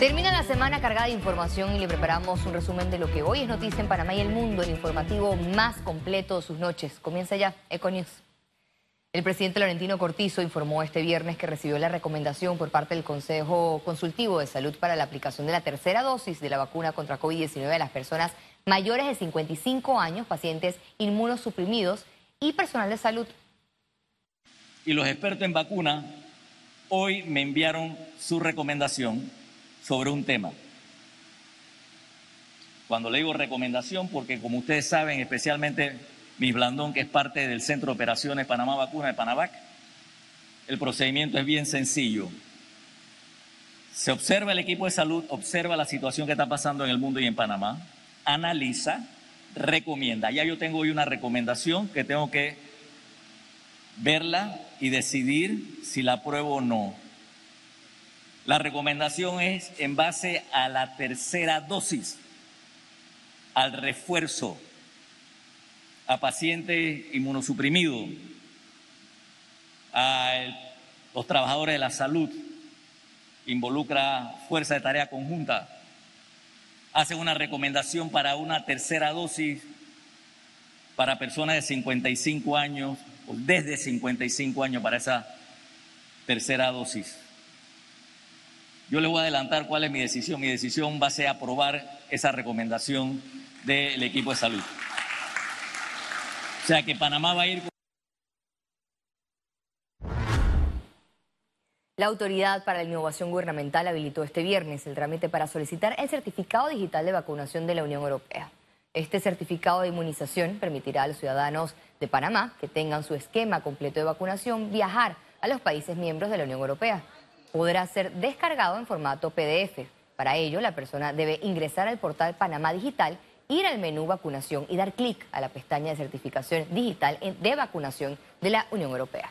Termina la semana cargada de información y le preparamos un resumen de lo que hoy es noticia en Panamá y el mundo, el informativo más completo de sus noches. Comienza ya Econews. El presidente Laurentino Cortizo informó este viernes que recibió la recomendación por parte del Consejo Consultivo de Salud para la aplicación de la tercera dosis de la vacuna contra COVID-19 a las personas mayores de 55 años, pacientes inmunosuprimidos y personal de salud. Y los expertos en vacuna hoy me enviaron su recomendación sobre un tema. Cuando le digo recomendación, porque como ustedes saben, especialmente mi Blandón, que es parte del Centro de Operaciones Panamá Vacuna de Panavac, el procedimiento es bien sencillo. Se observa el equipo de salud, observa la situación que está pasando en el mundo y en Panamá, analiza, recomienda. Ya yo tengo hoy una recomendación que tengo que verla y decidir si la apruebo o no. La recomendación es en base a la tercera dosis, al refuerzo, a pacientes inmunosuprimidos, a los trabajadores de la salud, involucra fuerza de tarea conjunta, hace una recomendación para una tercera dosis para personas de 55 años o desde 55 años para esa tercera dosis. Yo le voy a adelantar cuál es mi decisión. Mi decisión va a ser aprobar esa recomendación del equipo de salud. O sea que Panamá va a ir. La Autoridad para la Innovación Gubernamental habilitó este viernes el trámite para solicitar el certificado digital de vacunación de la Unión Europea. Este certificado de inmunización permitirá a los ciudadanos de Panamá que tengan su esquema completo de vacunación viajar a los países miembros de la Unión Europea podrá ser descargado en formato PDF. Para ello, la persona debe ingresar al portal Panamá Digital, ir al menú vacunación y dar clic a la pestaña de certificación digital de vacunación de la Unión Europea.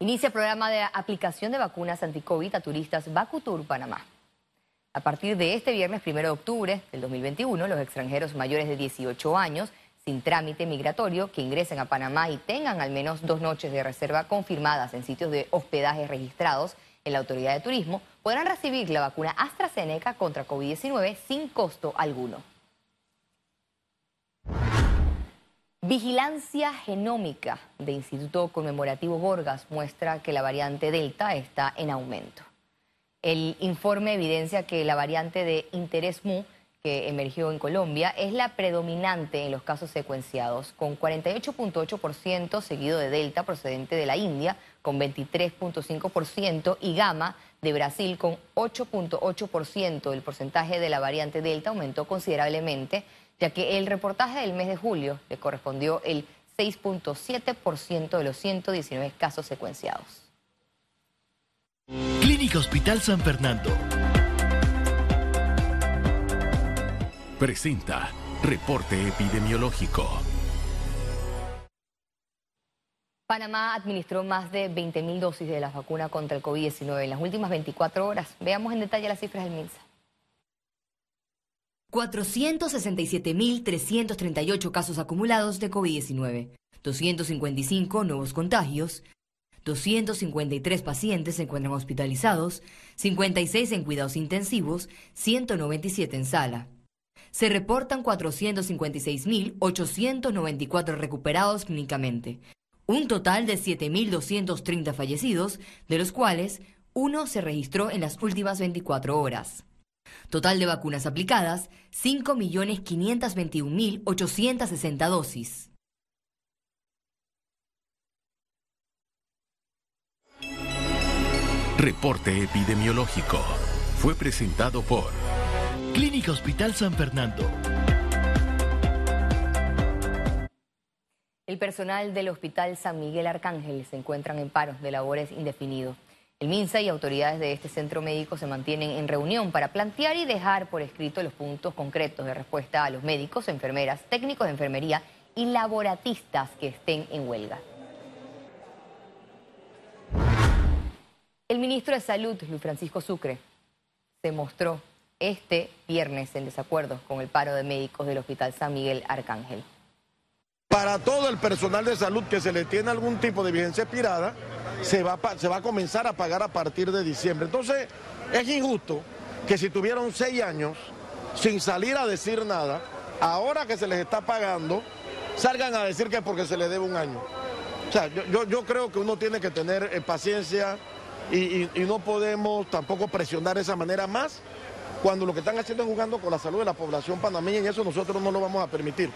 Inicia el programa de aplicación de vacunas anti-COVID a turistas Vacutur Panamá. A partir de este viernes 1 de octubre del 2021, los extranjeros mayores de 18 años sin trámite migratorio que ingresen a Panamá y tengan al menos dos noches de reserva confirmadas en sitios de hospedaje registrados en la Autoridad de Turismo podrán recibir la vacuna AstraZeneca contra COVID-19 sin costo alguno. Vigilancia genómica de Instituto Conmemorativo Gorgas muestra que la variante Delta está en aumento. El informe evidencia que la variante de interés MU que emergió en Colombia es la predominante en los casos secuenciados, con 48.8% seguido de Delta procedente de la India, con 23.5%, y Gamma de Brasil, con 8.8%. El porcentaje de la variante Delta aumentó considerablemente, ya que el reportaje del mes de julio le correspondió el 6.7% de los 119 casos secuenciados. Clínica Hospital San Fernando presenta Reporte Epidemiológico. Panamá administró más de 20.000 dosis de la vacuna contra el COVID-19 en las últimas 24 horas. Veamos en detalle las cifras del MINSA. 467.338 casos acumulados de COVID-19, 255 nuevos contagios, 253 pacientes se encuentran hospitalizados, 56 en cuidados intensivos, 197 en sala. Se reportan 456.894 recuperados clínicamente, un total de 7.230 fallecidos, de los cuales uno se registró en las últimas 24 horas. Total de vacunas aplicadas, 5.521.860 dosis. Reporte epidemiológico. Fue presentado por Clínica Hospital San Fernando. El personal del Hospital San Miguel Arcángel se encuentran en paros de labores indefinidos. El MINSA y autoridades de este centro médico se mantienen en reunión para plantear y dejar por escrito los puntos concretos de respuesta a los médicos, enfermeras, técnicos de enfermería y laboratistas que estén en huelga. El ministro de Salud, Luis Francisco Sucre, se mostró este viernes en desacuerdo con el paro de médicos del Hospital San Miguel Arcángel. Para todo el personal de salud que se le tiene algún tipo de vigencia expirada, se va, a comenzar a pagar a partir de diciembre. Entonces, es injusto que si tuvieron seis años sin salir a decir nada, ahora que se les está pagando, salgan a decir que es porque se les debe un año. O sea, yo, creo que uno tiene que tener eh, paciencia y, no podemos tampoco presionar de esa manera más cuando lo que están haciendo es jugando con la salud de la población panameña y eso nosotros no lo vamos a permitir.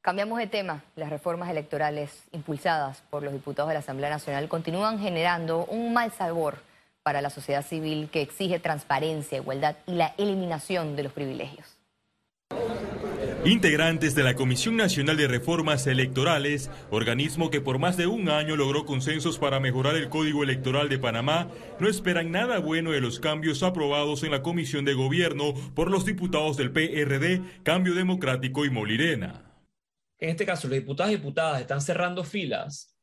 Cambiamos de tema. Las reformas electorales impulsadas por los diputados de la Asamblea Nacional continúan generando un mal sabor para la sociedad civil que exige transparencia, igualdad y la eliminación de los privilegios. Integrantes de la Comisión Nacional de Reformas Electorales, organismo que por más de un año logró consensos para mejorar el Código Electoral de Panamá, no esperan nada bueno de los cambios aprobados en la Comisión de Gobierno por los diputados del PRD, Cambio Democrático y Molirena. En este caso, los diputados y diputadas están cerrando filas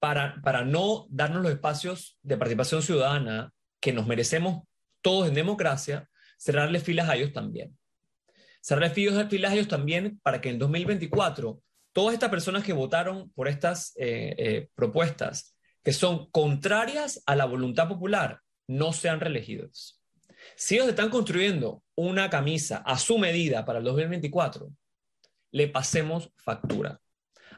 para, para no darnos los espacios de participación ciudadana que nos merecemos todos en democracia, cerrarle filas a ellos también a ellos también para que en 2024 todas estas personas que votaron por estas eh, eh, propuestas que son contrarias a la voluntad popular no sean reelegidos. Si ellos están construyendo una camisa a su medida para el 2024, le pasemos factura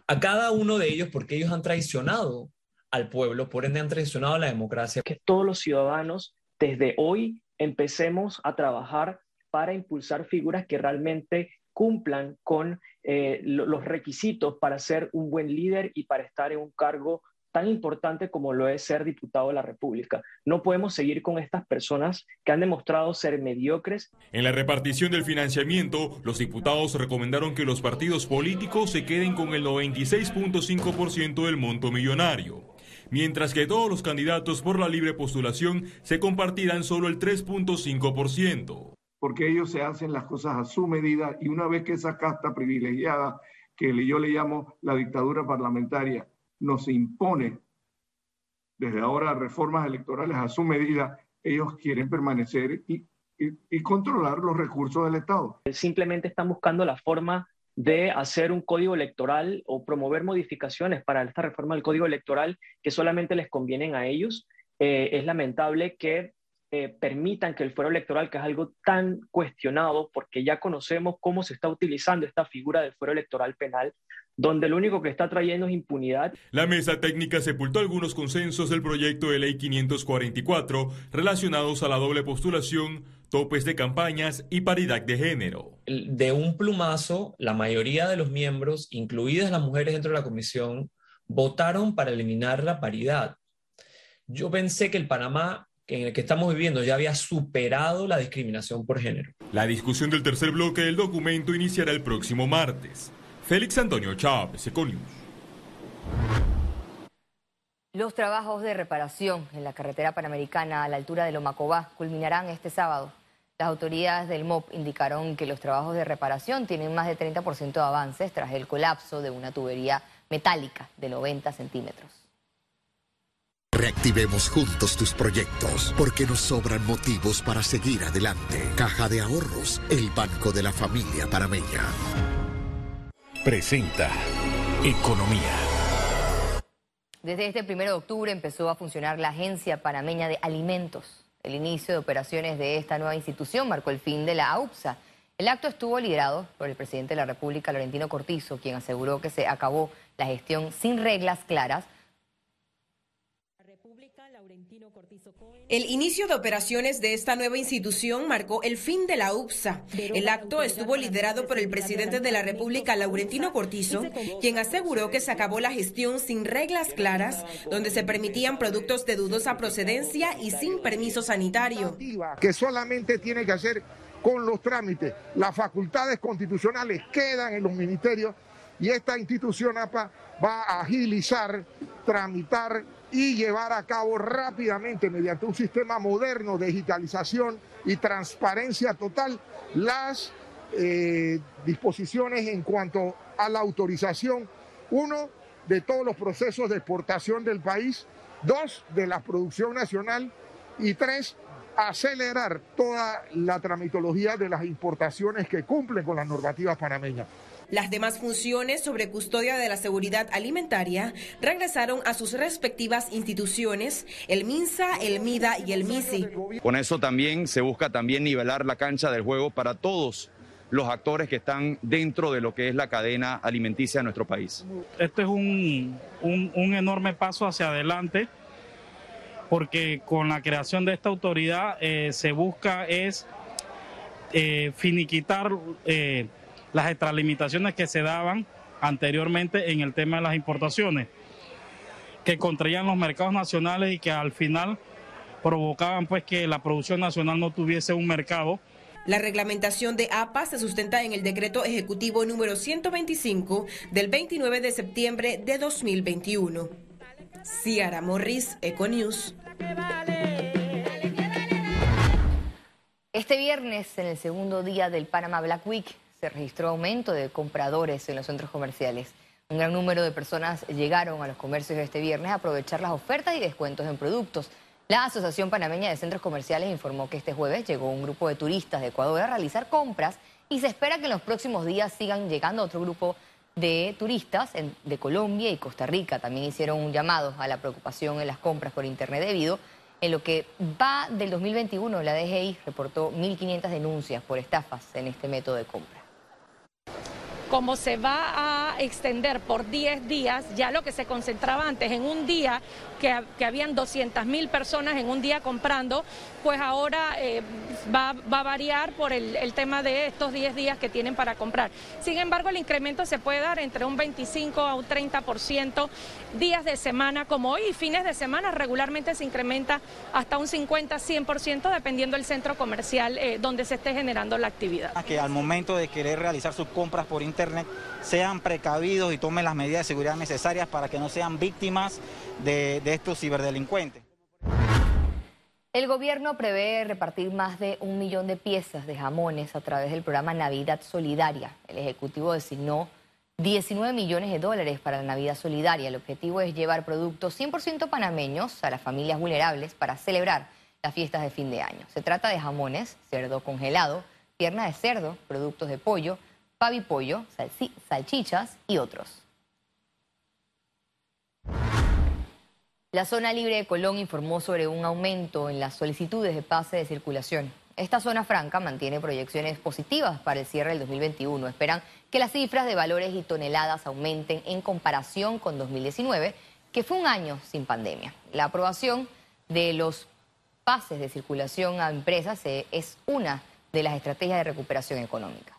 a cada uno de ellos porque ellos han traicionado al pueblo, por ende han traicionado a la democracia. Que todos los ciudadanos desde hoy empecemos a trabajar para impulsar figuras que realmente cumplan con eh, los requisitos para ser un buen líder y para estar en un cargo tan importante como lo es ser diputado de la República. No podemos seguir con estas personas que han demostrado ser mediocres. En la repartición del financiamiento, los diputados recomendaron que los partidos políticos se queden con el 96.5% del monto millonario, mientras que todos los candidatos por la libre postulación se compartirán solo el 3.5% porque ellos se hacen las cosas a su medida y una vez que esa casta privilegiada, que yo le llamo la dictadura parlamentaria, nos impone desde ahora reformas electorales a su medida, ellos quieren permanecer y, controlar los recursos del Estado. Simplemente están buscando la forma de hacer un código electoral o promover modificaciones para esta reforma del código electoral que solamente les convienen a ellos. Eh, es lamentable que eh, permitan que el fuero electoral, que es algo tan cuestionado, porque ya conocemos cómo se está utilizando esta figura del fuero electoral penal, donde lo único que está trayendo es impunidad. La mesa técnica sepultó algunos consensos del proyecto de ley 544 relacionados a la doble postulación, topes de campañas y paridad de género. De un plumazo, la mayoría de los miembros, incluidas las mujeres dentro de la comisión, votaron para eliminar la paridad. Yo pensé que el Panamá en el que estamos viviendo ya había superado la discriminación por género. La discusión del tercer bloque del documento iniciará el próximo martes. Félix Antonio Chávez, Econius. Los trabajos de reparación en la carretera panamericana a la altura de Lomacobá culminarán este sábado. Las autoridades del MOP indicaron que los trabajos de reparación tienen más de 30% de avances tras el colapso de una tubería metálica de 90 centímetros. Reactivemos juntos tus proyectos, porque nos sobran motivos para seguir adelante. Caja de Ahorros, el banco de la familia parameña. Presenta Economía. Desde este primero de octubre empezó a funcionar la Agencia Panameña de Alimentos. El inicio de operaciones de esta nueva institución marcó el fin de la AUPSA. El acto estuvo liderado por el presidente de la República, Laurentino Cortizo, quien aseguró que se acabó la gestión sin reglas claras El inicio de operaciones de esta nueva institución marcó el fin de la UPSA. El acto estuvo liderado por el presidente de la República, Laurentino Cortizo, quien aseguró que se acabó la gestión sin reglas claras, donde se permitían productos de dudosa procedencia y sin permiso sanitario. Que solamente tiene que hacer con los trámites. Las facultades constitucionales quedan en los ministerios y esta institución APA va a agilizar, tramitar y llevar a cabo rápidamente mediante un sistema moderno de digitalización y transparencia total las eh, disposiciones en cuanto a la autorización, uno, de todos los procesos de exportación del país, dos, de la producción nacional y tres, acelerar toda la tramitología de las importaciones que cumplen con las normativas panameñas. Las demás funciones sobre custodia de la seguridad alimentaria regresaron a sus respectivas instituciones, el MINSA, el MIDA y el MISI. Con eso también se busca también nivelar la cancha del juego para todos los actores que están dentro de lo que es la cadena alimenticia de nuestro país. Este es un, un, enorme paso hacia adelante porque con la creación de esta autoridad eh, se busca es eh, finiquitar eh, las extralimitaciones que se daban anteriormente en el tema de las importaciones, que contraían los mercados nacionales y que al final provocaban pues que la producción nacional no tuviese un mercado la reglamentación de APA se sustenta en el decreto ejecutivo número 125 del 29 de septiembre de 2021. Ciara Morris, Econews. Este viernes, en el segundo día del Panama Black Week, se registró aumento de compradores en los centros comerciales. Un gran número de personas llegaron a los comercios este viernes a aprovechar las ofertas y descuentos en productos. La Asociación Panameña de Centros Comerciales informó que este jueves llegó un grupo de turistas de Ecuador a realizar compras y se espera que en los próximos días sigan llegando otro grupo de turistas de Colombia y Costa Rica. También hicieron un llamado a la preocupación en las compras por Internet debido en lo que va del 2021, la DGI reportó 1.500 denuncias por estafas en este método de compra como se va a extender por 10 días, ya lo que se concentraba antes en un día, que, que habían 200 mil personas en un día comprando, pues ahora eh, va, a variar por el, tema de estos 10 días que tienen para comprar. Sin embargo, el incremento se puede dar entre un 25 a un 30% días de semana como hoy y fines de semana regularmente se incrementa hasta un 50-100% dependiendo del centro comercial eh, donde se esté generando la actividad. Que al momento de querer realizar sus compras por internet sean precavidos y tomen las medidas de seguridad necesarias para que no sean víctimas de, de estos ciberdelincuentes. El gobierno prevé repartir más de un millón de piezas de jamones a través del programa Navidad Solidaria. El Ejecutivo designó 19 millones de dólares para la Navidad Solidaria. El objetivo es llevar productos 100% panameños a las familias vulnerables para celebrar las fiestas de fin de año. Se trata de jamones, cerdo congelado, pierna de cerdo, productos de pollo, pavipollo, salchichas y otros. La zona libre de Colón informó sobre un aumento en las solicitudes de pase de circulación. Esta zona franca mantiene proyecciones positivas para el cierre del 2021. Esperan que las cifras de valores y toneladas aumenten en comparación con 2019, que fue un año sin pandemia. La aprobación de los pases de circulación a empresas es una de las estrategias de recuperación económica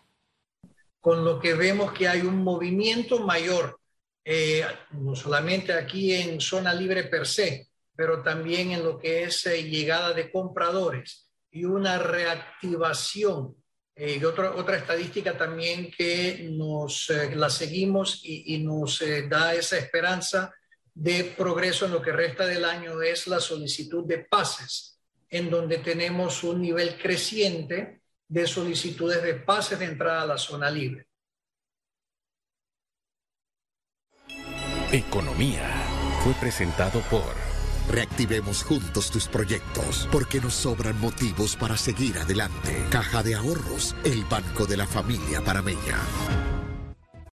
con lo que vemos que hay un movimiento mayor, eh, no solamente aquí en zona libre per se, pero también en lo que es eh, llegada de compradores y una reactivación. Eh, y otra, otra estadística también que nos la seguimos y, y nos da esa esperanza de progreso en lo que resta del año es la solicitud de pases, en donde tenemos un nivel creciente de solicitudes de pases de entrada a la zona libre. Economía fue presentado por Reactivemos juntos tus proyectos porque nos sobran motivos para seguir adelante. Caja de Ahorros, el banco de la familia parameña.